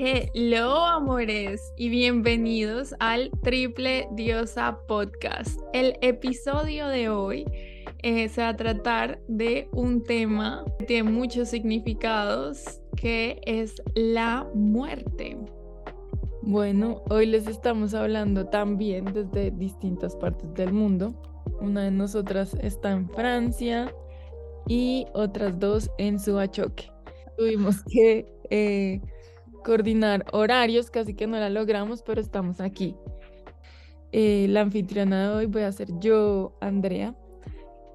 Hello amores y bienvenidos al Triple Diosa Podcast. El episodio de hoy eh, se va a tratar de un tema que tiene muchos significados que es la muerte. Bueno, hoy les estamos hablando también desde distintas partes del mundo. Una de nosotras está en Francia y otras dos en Suachoque. Tuvimos que eh, coordinar horarios, casi que no la logramos, pero estamos aquí. Eh, la anfitriona de hoy voy a ser yo, Andrea,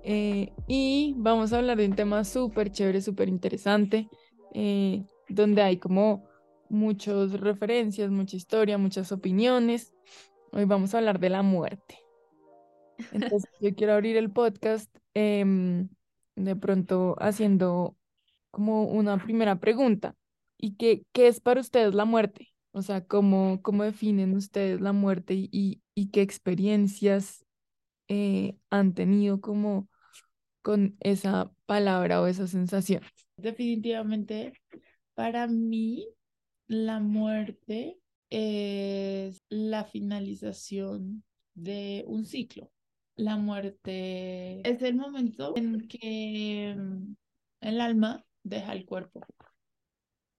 eh, y vamos a hablar de un tema súper chévere, súper interesante, donde hay como muchas referencias, mucha historia, muchas opiniones. Hoy vamos a hablar de la muerte. Entonces, yo quiero abrir el podcast em, de pronto haciendo como una primera pregunta. ¿Y qué, qué es para ustedes la muerte? O sea, ¿cómo, cómo definen ustedes la muerte y, y, qué experiencias eh, han tenido como con esa palabra o esa sensación? Definitivamente, para mí, la muerte es la finalización de un ciclo. La muerte es el momento en que mm, el alma deja el cuerpo,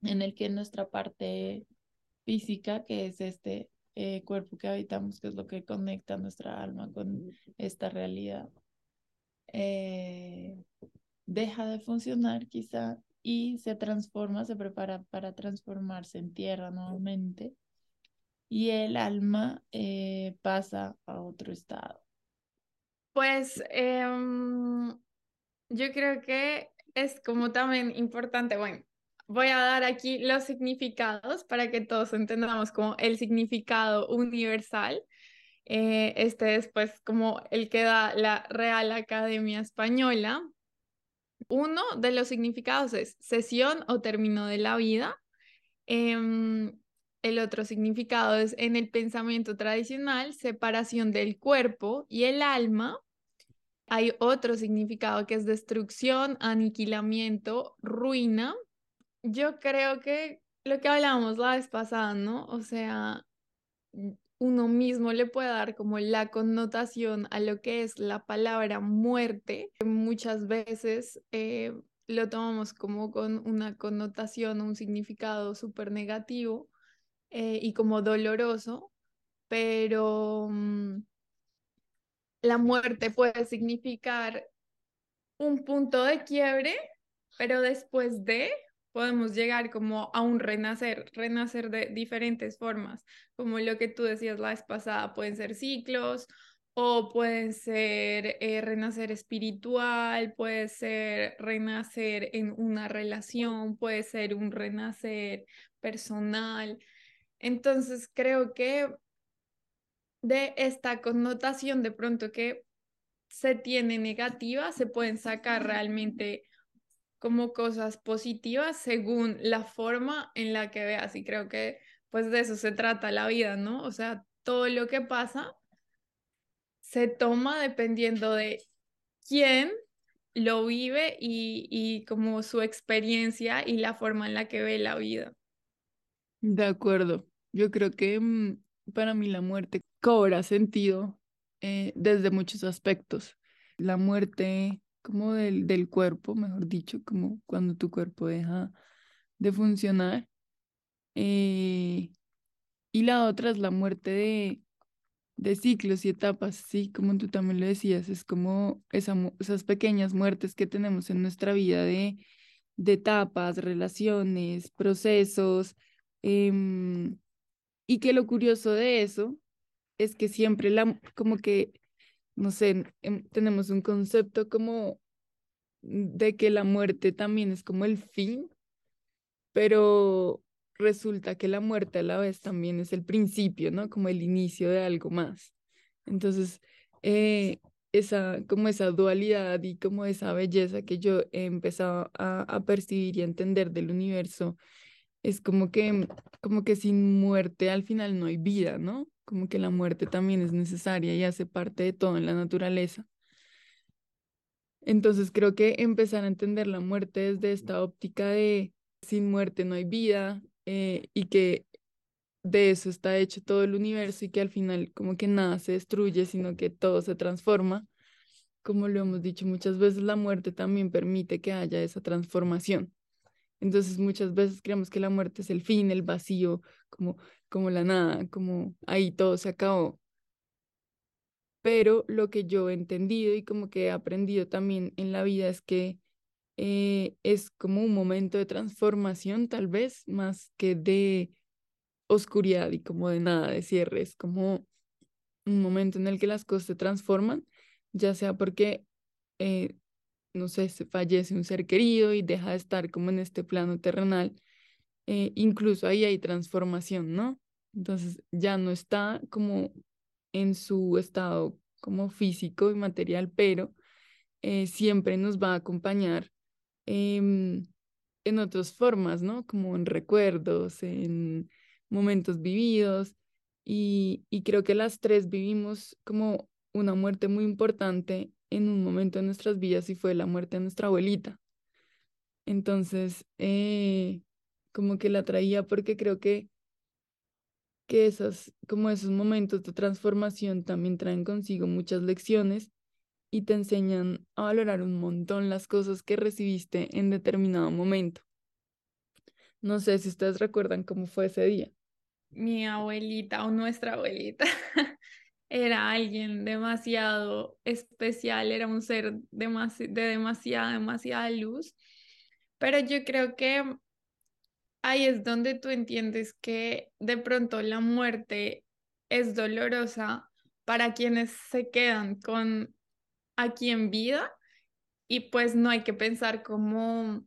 en el que nuestra parte física, que es este eh, cuerpo que habitamos, que es lo que conecta nuestra alma con esta realidad, eh, deja de funcionar quizá y se transforma, se prepara para transformarse en tierra nuevamente y el alma eh, pasa a otro estado. Pues em, yo creo que es como también importante, bueno, voy a dar aquí los significados para que todos entendamos como el significado universal. Eh, este es pues como el que da la Real Academia Española, uno de los significados es sesión o término de la vida. Em, el otro significado es en el pensamiento tradicional, separación del cuerpo y el alma. Hay otro significado que es destrucción, aniquilamiento, ruina. Yo creo que lo que hablábamos la vez pasada, ¿no? O sea, uno mismo le puede dar como la connotación a lo que es la palabra muerte. Muchas veces eh, lo tomamos como con una connotación, un significado súper negativo eh, y como doloroso, pero mm, la muerte puede significar un punto de quiebre, pero después de podemos llegar como a un renacer, renacer de diferentes formas, como lo que tú decías la vez pasada, pueden ser ciclos o pueden ser eh, renacer espiritual, puede ser renacer en una relación, puede ser un renacer personal. Entonces creo que de esta connotación de pronto que se tiene negativa, se pueden sacar realmente como cosas positivas según la forma en la que veas. Y creo que pues de eso se trata la vida, ¿no? O sea, todo lo que pasa se toma dependiendo de quién lo vive y, y como su experiencia y la forma en la que ve la vida. De acuerdo. Yo creo que mm, para mí la muerte cobra sentido eh, desde muchos aspectos. La muerte como del, del cuerpo, mejor dicho, como cuando tu cuerpo deja de funcionar. Eh, y la otra es la muerte de, de ciclos y etapas, sí, como tú también lo decías, es como esa, esas pequeñas muertes que tenemos en nuestra vida de, de etapas, relaciones, procesos, em, y que lo curioso de eso es que siempre la, como que no sé, em, tenemos un concepto como de que la muerte también es como el fin, pero resulta que la muerte a la vez también es el principio, ¿no? Como el inicio de algo más. Entonces, eh, esa, como esa dualidad y como esa belleza que yo he empezado a, a percibir y a entender del universo, es como que, como que sin muerte al final no hay vida, ¿no? Como que la muerte también es necesaria y hace parte de todo en la naturaleza. Entonces creo que empezar a entender la muerte desde esta óptica de sin muerte no hay vida eh, y que de eso está hecho todo el universo y que al final como que nada se destruye, sino que todo se transforma. Como lo hemos dicho muchas veces, la muerte también permite que haya esa transformación. Entonces muchas veces creemos que la muerte es el fin, el vacío, como, como la nada, como ahí todo se acabó. Pero lo que yo he entendido y como que he aprendido también en la vida es que eh, es como un momento de transformación tal vez, más que de oscuridad y como de nada, de cierre, es como un momento en el que las cosas se transforman, ya sea porque, eh, no sé, se fallece un ser querido y deja de estar como en este plano terrenal, eh, incluso ahí hay transformación, ¿no? Entonces ya no está como en su estado como físico y material, pero eh, siempre nos va a acompañar em, en otras formas, ¿no? Como en recuerdos, en momentos vividos y, y creo que las tres vivimos como una muerte muy importante en un momento de nuestras vidas y fue la muerte de nuestra abuelita. Entonces, eh, como que la traía porque creo que, que esas, como esos momentos de transformación también traen consigo muchas lecciones y te enseñan a valorar un montón las cosas que recibiste en determinado momento. No sé si ustedes recuerdan cómo fue ese día mi abuelita o nuestra abuelita era alguien demasiado especial, era un ser de demasiada, demasiada luz. Pero yo creo que ahí es donde tú entiendes que de pronto la muerte es dolorosa para quienes se quedan con aquí en vida y pues no hay que pensar como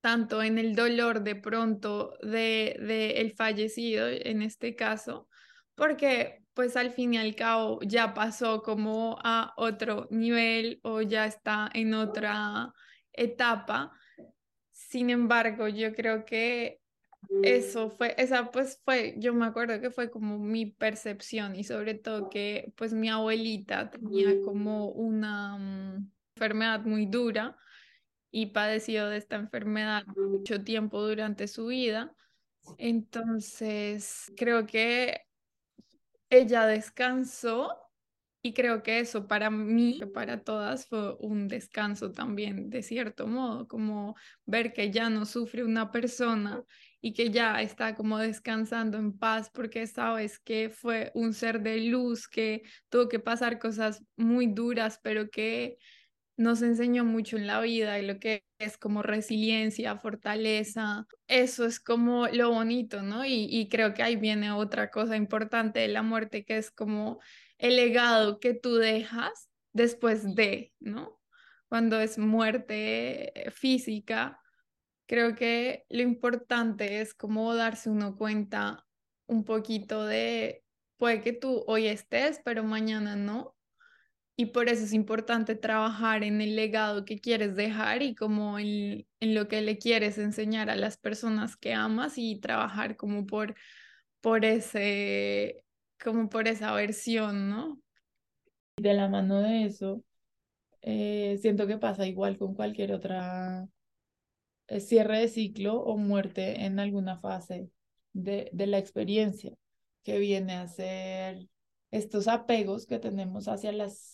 tanto en el dolor de pronto de, el fallecido en este caso, porque pues al fin y al cabo ya pasó como a otro nivel o ya está en otra etapa. Sin embargo, yo creo que eso fue, esa pues fue, yo me acuerdo que fue como mi percepción y sobre todo que pues mi abuelita tenía como una mm, enfermedad muy dura y padeció de esta enfermedad mucho tiempo durante su vida. Entonces, creo que ella descansó y creo que eso para mí, para todas, fue un descanso también, de cierto modo, como ver que ya no sufre una persona y que ya está como descansando en paz porque sabes que fue un ser de luz que tuvo que pasar cosas muy duras, pero que nos enseñó mucho en la vida y lo que es como resiliencia, fortaleza, eso es como lo bonito, ¿no? Y, y, creo que ahí viene otra cosa importante de la muerte, que es como el legado que tú dejas después de, ¿no? Cuando es muerte física, creo que lo importante es como darse uno cuenta un poquito de, puede que tú hoy estés, pero mañana no, y por eso es importante trabajar en el legado que quieres dejar y como en, en, lo que le quieres enseñar a las personas que amas y trabajar como por, por ese, como por esa versión, ¿no? De la mano de eso, eh, siento que pasa igual con cualquier otra eh, cierre de ciclo o muerte en alguna fase de, de la experiencia, que viene a ser estos apegos que tenemos hacia las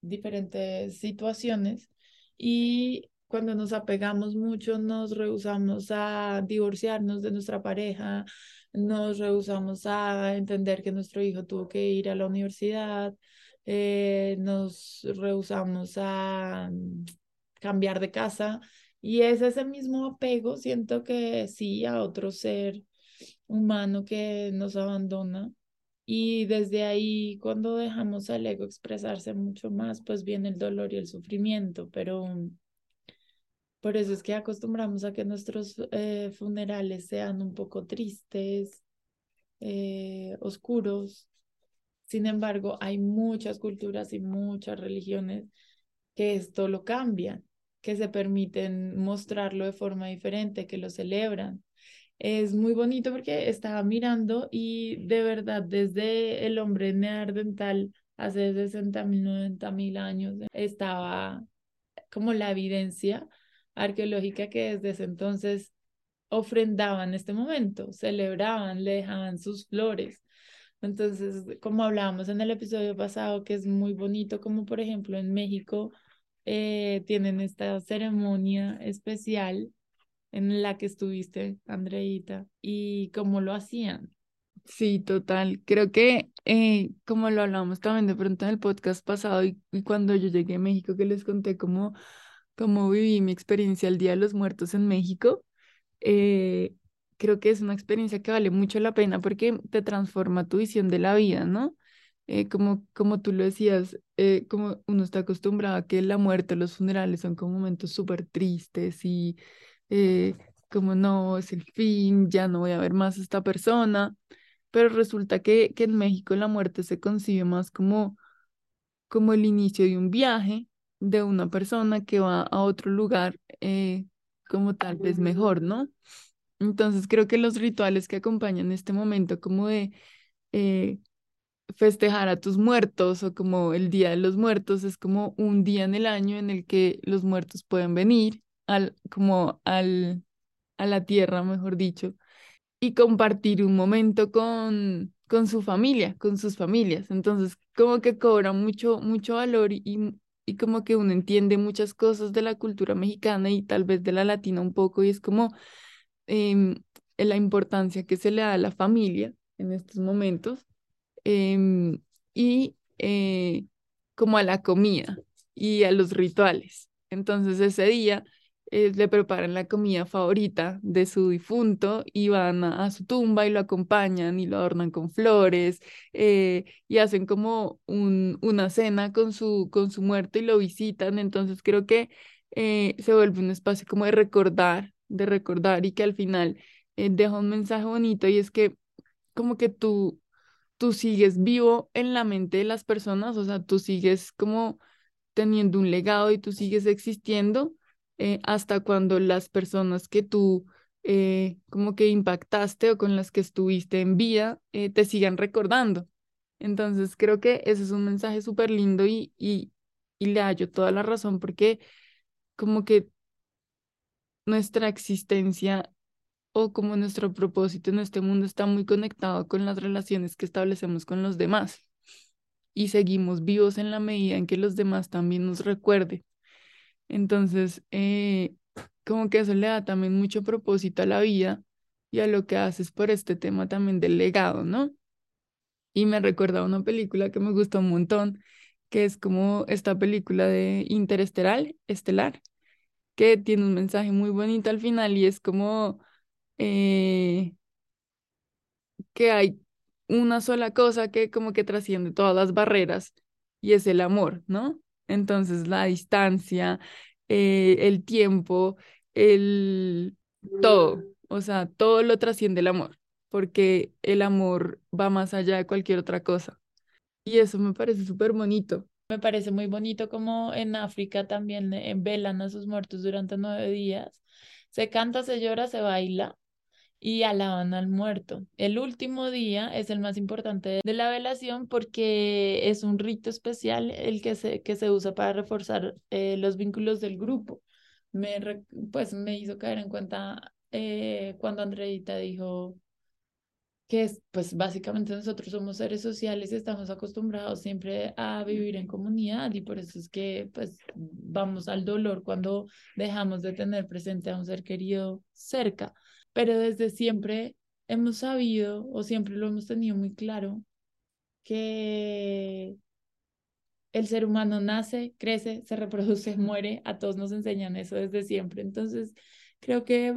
diferentes situaciones y cuando nos apegamos mucho nos rehusamos a divorciarnos de nuestra pareja, nos rehusamos a entender que nuestro hijo tuvo que ir a la universidad, eh, nos rehusamos a mm, cambiar de casa y es ese mismo apego, siento que sí, a otro ser humano que nos abandona y desde ahí, cuando dejamos al ego expresarse mucho más, pues viene el dolor y el sufrimiento, pero por eso es que acostumbramos a que nuestros eh, funerales sean un poco tristes, eh, oscuros. Sin embargo, hay muchas culturas y muchas religiones que esto lo cambian, que se permiten mostrarlo de forma diferente, que lo celebran es muy bonito porque estaba mirando y de verdad desde el hombre neandertal hace 60 mil, 90 mil años estaba como la evidencia arqueológica que desde ese entonces ofrendaban este momento, celebraban, le dejaban sus flores. Entonces, como hablábamos en el episodio pasado, que es muy bonito, como por ejemplo en México eh, tienen esta ceremonia especial en la que estuviste, Andreita, y cómo lo hacían. Sí, total. Creo que eh, como lo hablamos también de pronto en el podcast pasado y, cuando yo llegué a México que les conté cómo, cómo viví mi experiencia el Día de los Muertos en México, eh, creo que es una experiencia que vale mucho la pena porque te transforma tu visión de la vida, ¿no? Eh, como, como tú lo decías, eh, como uno está acostumbrado a que la muerte, los funerales son como momentos súper tristes y como no, es el fin, ya no voy a ver más a esta persona, pero resulta que, que en México la muerte se concibe más como, como el inicio de un viaje de una persona que va a otro lugar como tal vez mejor, ¿no? Entonces creo que los rituales que acompañan este momento como de eh, festejar a tus muertos o como el Día de los Muertos es como un día en el año en el que los muertos pueden venir al, como al, a la tierra, mejor dicho, y compartir un momento con, con su familia, con sus familias. Entonces como que cobra mucho, mucho valor y, y como que uno entiende muchas cosas de la cultura mexicana y tal vez de la latina un poco, y es como em, la importancia que se le da a la familia en estos momentos em, y eh, como a la comida y a los rituales. Entonces ese día eh, le preparan la comida favorita de su difunto y van a, su tumba y lo acompañan y lo adornan con flores eh, y hacen como un, una cena con su, con su muerto y lo visitan. Entonces creo que eh, se vuelve un espacio como de recordar, de recordar y que al final deja un mensaje bonito y es que como que tú, tú sigues vivo en la mente de las personas, o sea, tú sigues como teniendo un legado y tú sigues existiendo eh, hasta cuando las personas que tú eh, como que impactaste o con las que estuviste en vida eh, te sigan recordando. Entonces creo que ese es un mensaje súper lindo y, y, y le hallo toda la razón porque como que nuestra existencia o como nuestro propósito en este mundo está muy conectado con las relaciones que establecemos con los demás y seguimos vivos en la medida en que los demás también nos recuerden. Entonces, eh, como que eso le da también mucho propósito a la vida y a lo que haces por este tema también del legado, ¿no? Y me recuerda a una película que me gustó un montón, que es como esta película de Interestelar, Estelar, que tiene un mensaje muy bonito al final y es como eh, que hay una sola cosa que como que trasciende todas las barreras y es el amor, ¿no? Entonces la distancia, eh, el tiempo, el todo, o sea, todo lo trasciende el amor, porque el amor va más allá de cualquier otra cosa. Y eso me parece súper bonito. Me parece muy bonito como en África también eh, velan a sus muertos durante nueve días. Se canta, se llora, se baila y alaban al muerto. El último día es el más importante de la velación porque es un rito especial el que se, que se usa para reforzar eh, los vínculos del grupo. Me, pues me hizo caer en cuenta eh, cuando Andreita dijo que es, pues básicamente nosotros somos seres sociales y estamos acostumbrados siempre a vivir en comunidad y por eso es que pues vamos al dolor cuando dejamos de tener presente a un ser querido cerca pero desde siempre hemos sabido o siempre lo hemos tenido muy claro que el ser humano nace, crece, se reproduce, muere, a todos nos enseñan eso desde siempre. Entonces, creo que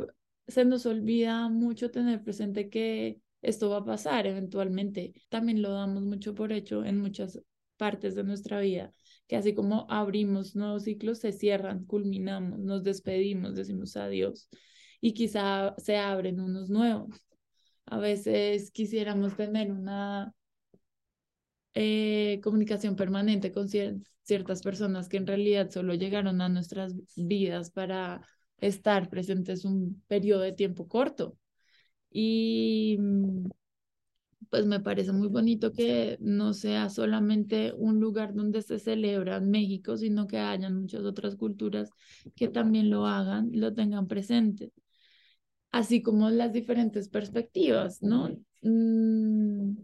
se nos olvida mucho tener presente que esto va a pasar eventualmente. También lo damos mucho por hecho en muchas partes de nuestra vida, que así como abrimos nuevos ciclos, se cierran, culminamos, nos despedimos, decimos adiós y quizá se abren unos nuevos. A veces quisiéramos tener una eh, comunicación permanente con ciertas personas que en realidad solo llegaron a nuestras vidas para estar presentes un periodo de tiempo corto. Y mm, pues me parece muy bonito que no sea solamente un lugar donde se celebra en México, sino que hayan muchas otras culturas que también lo hagan, lo tengan presente. Así como las diferentes perspectivas, ¿no? Mm,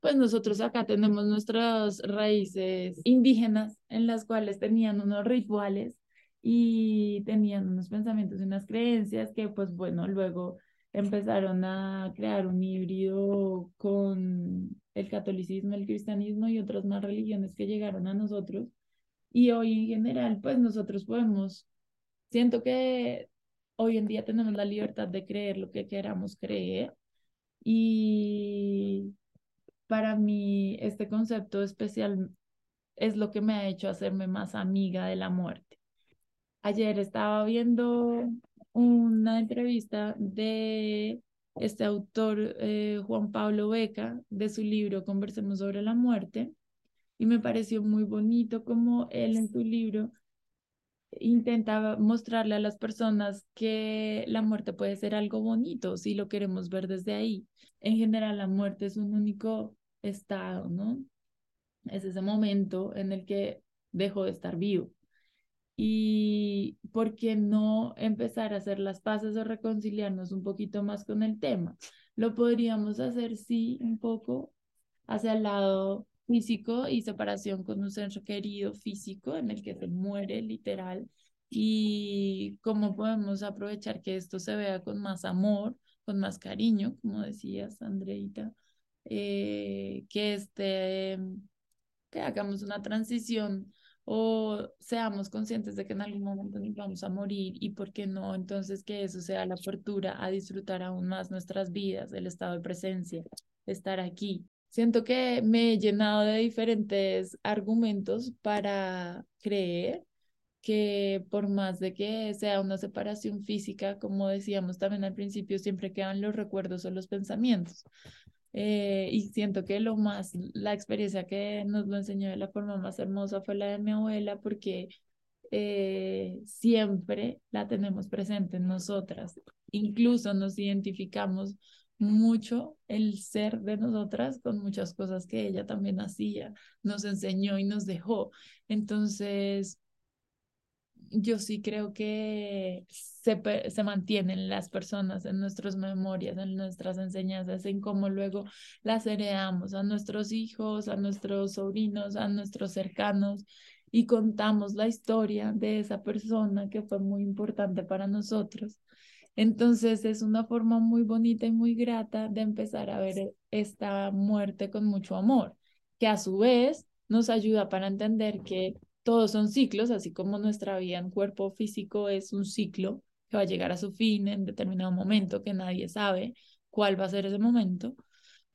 pues nosotros acá tenemos nuestras raíces indígenas en las cuales tenían unos rituales y tenían unos pensamientos y unas creencias que pues bueno, luego empezaron a crear un híbrido con el catolicismo, el cristianismo y otras más religiones que llegaron a nosotros. Y hoy en general, pues nosotros podemos, siento que hoy en día tenemos la libertad de creer lo que queramos creer. Y para mí este concepto especial es lo que me ha hecho hacerme más amiga de la muerte. Ayer estaba viendo una entrevista de este autor, eh, Juan Pablo Beca, de su libro Conversemos sobre la muerte, y me pareció muy bonito como él en su libro intenta mostrarle a las personas que la muerte puede ser algo bonito si lo queremos ver desde ahí. En general, la muerte es un único estado, ¿no? Es ese momento en el que dejo de estar vivo y por qué no empezar a hacer las paces o reconciliarnos un poquito más con el tema. Lo podríamos hacer, sí, un poco hacia el lado físico y separación con un ser querido físico en el que se muere literal y cómo podemos aprovechar que esto se vea con más amor, con más cariño, como decías, Andreita, eh, que este, que hagamos una transición o seamos conscientes de que en algún momento nos vamos a morir y por qué no, entonces que eso sea la apertura a disfrutar aún más nuestras vidas, el estado de presencia, estar aquí. Siento que me he llenado de diferentes argumentos para creer que por más de que sea una separación física, como decíamos también al principio, siempre quedan los recuerdos o los pensamientos. Eh, y siento que lo más, la experiencia que nos lo enseñó de la forma más hermosa fue la de mi abuela, porque eh, siempre la tenemos presente en nosotras. Incluso nos identificamos mucho el ser de nosotras con muchas cosas que ella también hacía, nos enseñó y nos dejó. Entonces, yo sí creo que se, se mantienen las personas en nuestras memorias, en nuestras enseñanzas, en cómo luego las heredamos a nuestros hijos, a nuestros sobrinos, a nuestros cercanos y contamos la historia de esa persona que fue muy importante para nosotros. Entonces es una forma muy bonita y muy grata de empezar a ver esta muerte con mucho amor, que a su vez nos ayuda para entender que todos son ciclos, así como nuestra vida en cuerpo físico es un ciclo que va a llegar a su fin en determinado momento, que nadie sabe cuál va a ser ese momento,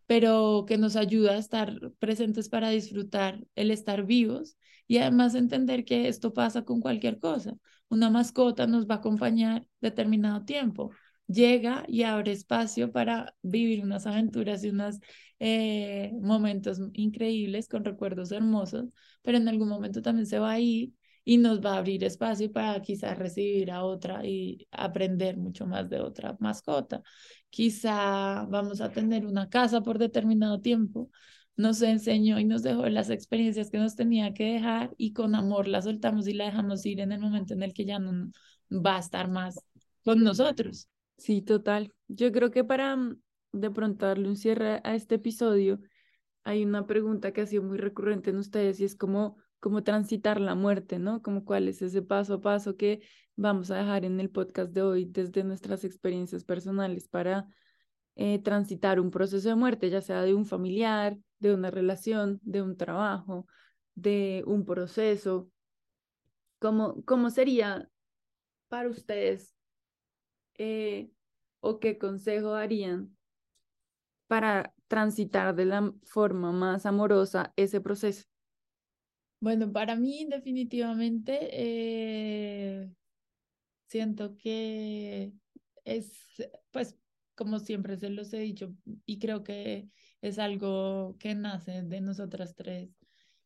pero que nos ayuda a estar presentes para disfrutar el estar vivos y además entender que esto pasa con cualquier cosa. Una mascota nos va a acompañar determinado tiempo, llega y abre espacio para vivir unas aventuras y unos eh, momentos increíbles con recuerdos hermosos, pero en algún momento también se va a ir y nos va a abrir espacio para quizás recibir a otra y aprender mucho más de otra mascota. Quizá vamos a tener una casa por determinado tiempo, nos enseñó y nos dejó las experiencias que nos tenía que dejar y con amor la soltamos y la dejamos ir en el momento en el que ya no va a estar más con nosotros. Sí, total. Yo creo que para mm, de pronto darle un cierre a este episodio, hay una pregunta que ha sido muy recurrente en ustedes y es cómo, cómo transitar la muerte, ¿no? Como cuál es ese paso a paso que vamos a dejar en el podcast de hoy desde nuestras experiencias personales para eh, transitar un proceso de muerte, ya sea de un familiar, de una relación, de un trabajo, de un proceso. ¿Cómo, cómo sería para ustedes eh, o qué consejo darían para transitar de la forma más amorosa ese proceso? Bueno, para mí definitivamente eh, siento que es, pues, como siempre se los he dicho, y creo que es algo que nace de nosotras tres,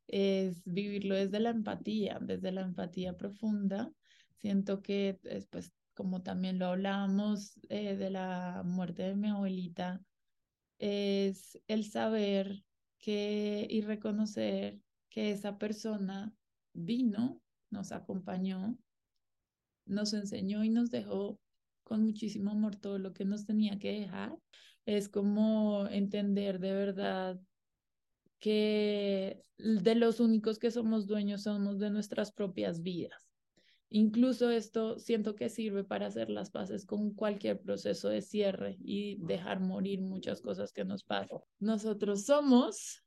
es vivirlo desde la empatía, desde la empatía profunda. Siento que después como también lo hablábamos eh, de la muerte de mi abuelita, es el saber que y reconocer que esa persona vino, nos acompañó, nos enseñó y nos dejó con muchísimo amor todo lo que nos tenía que dejar. Es como entender de verdad que de los únicos que somos dueños somos de nuestras propias vidas. Incluso esto siento que sirve para hacer las paces con cualquier proceso de cierre y dejar morir muchas cosas que nos pasan. Nosotros somos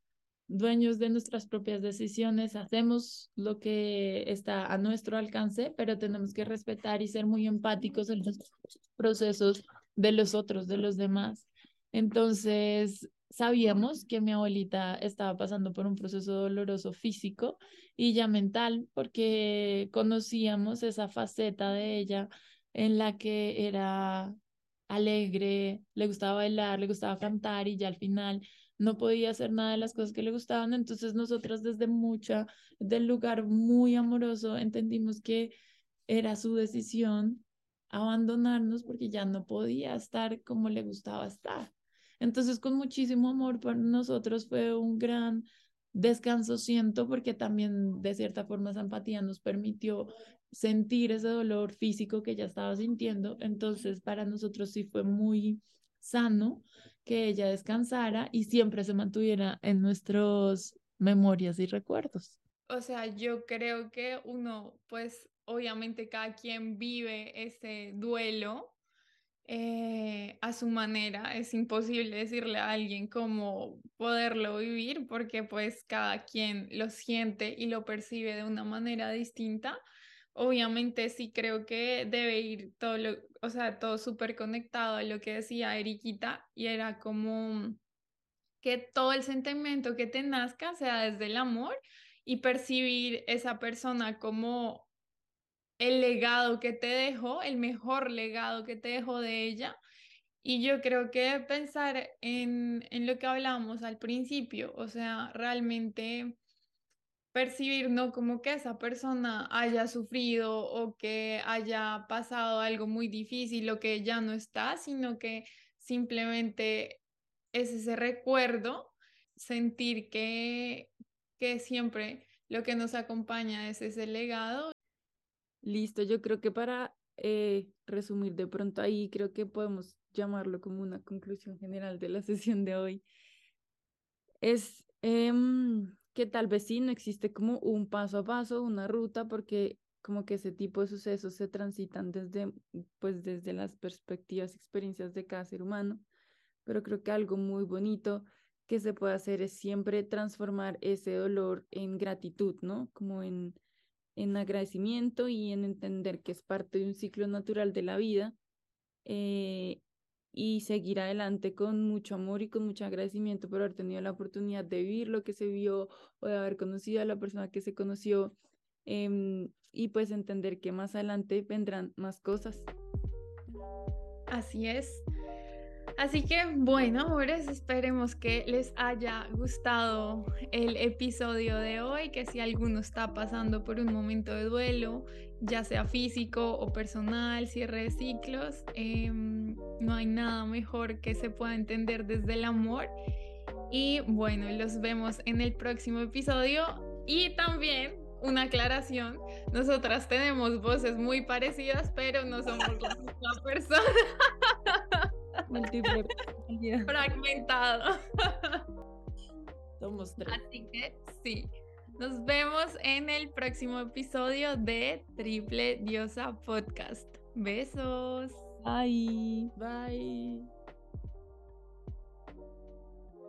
dueños de nuestras propias decisiones, hacemos lo que está a nuestro alcance, pero tenemos que respetar y ser muy empáticos en los procesos de los otros, de los demás. Entonces, sabíamos que mi abuelita estaba pasando por un proceso doloroso físico y ya mental, porque conocíamos esa faceta de ella en la que era alegre, le gustaba bailar, le gustaba cantar y ya al final no podía hacer nada de las cosas que le gustaban. Entonces nosotras desde mucha, del lugar muy amoroso, entendimos que era su decisión abandonarnos porque ya no podía estar como le gustaba estar. Entonces, con muchísimo amor para nosotros fue un gran descanso, siento, porque también de cierta forma esa empatía nos permitió sentir ese dolor físico que ya estaba sintiendo. Entonces, para nosotros sí fue muy sano que ella descansara y siempre se mantuviera en nuestras memorias y recuerdos. O sea, yo creo que uno, pues obviamente cada quien vive ese duelo eh, a su manera. Es imposible decirle a alguien cómo poderlo vivir porque pues cada quien lo siente y lo percibe de una manera distinta. Obviamente sí creo que debe ir todo lo, o sea, todo súper conectado a lo que decía Eriquita y era como que todo el sentimiento que te nazca sea desde el amor y percibir esa persona como el legado que te dejó, el mejor legado que te dejó de ella. Y yo creo que pensar en, en lo que hablábamos al principio, o sea, realmente percibir no como que esa persona haya sufrido o que haya pasado algo muy difícil o que ya no está, sino que simplemente es ese recuerdo, sentir que, que siempre lo que nos acompaña es ese legado Listo, yo creo que para eh, resumir de pronto ahí, creo que podemos llamarlo como una conclusión general de la sesión de hoy. Es em, que tal vez sí no existe como un paso a paso, una ruta, porque como que ese tipo de sucesos se transitan desde, pues desde las perspectivas, experiencias de cada ser humano, pero creo que algo muy bonito que se puede hacer es siempre transformar ese dolor en gratitud, ¿no? Como en en agradecimiento y en entender que es parte de un ciclo natural de la vida eh, y seguir adelante con mucho amor y con mucho agradecimiento por haber tenido la oportunidad de vivir lo que se vio o de haber conocido a la persona que se conoció em, y pues entender que más adelante vendrán más cosas. Así es. Así que bueno, amores, esperemos que les haya gustado el episodio de hoy, que si alguno está pasando por un momento de duelo, ya sea físico o personal, cierre de ciclos, em, no hay nada mejor que se pueda entender desde el amor. Y bueno, los vemos en el próximo episodio y también una aclaración, nosotras tenemos voces muy parecidas, pero no somos la misma persona. Fragmentado. Somos tres. Así que sí. Nos vemos en el próximo episodio de Triple Diosa Podcast. Besos. Bye. Bye.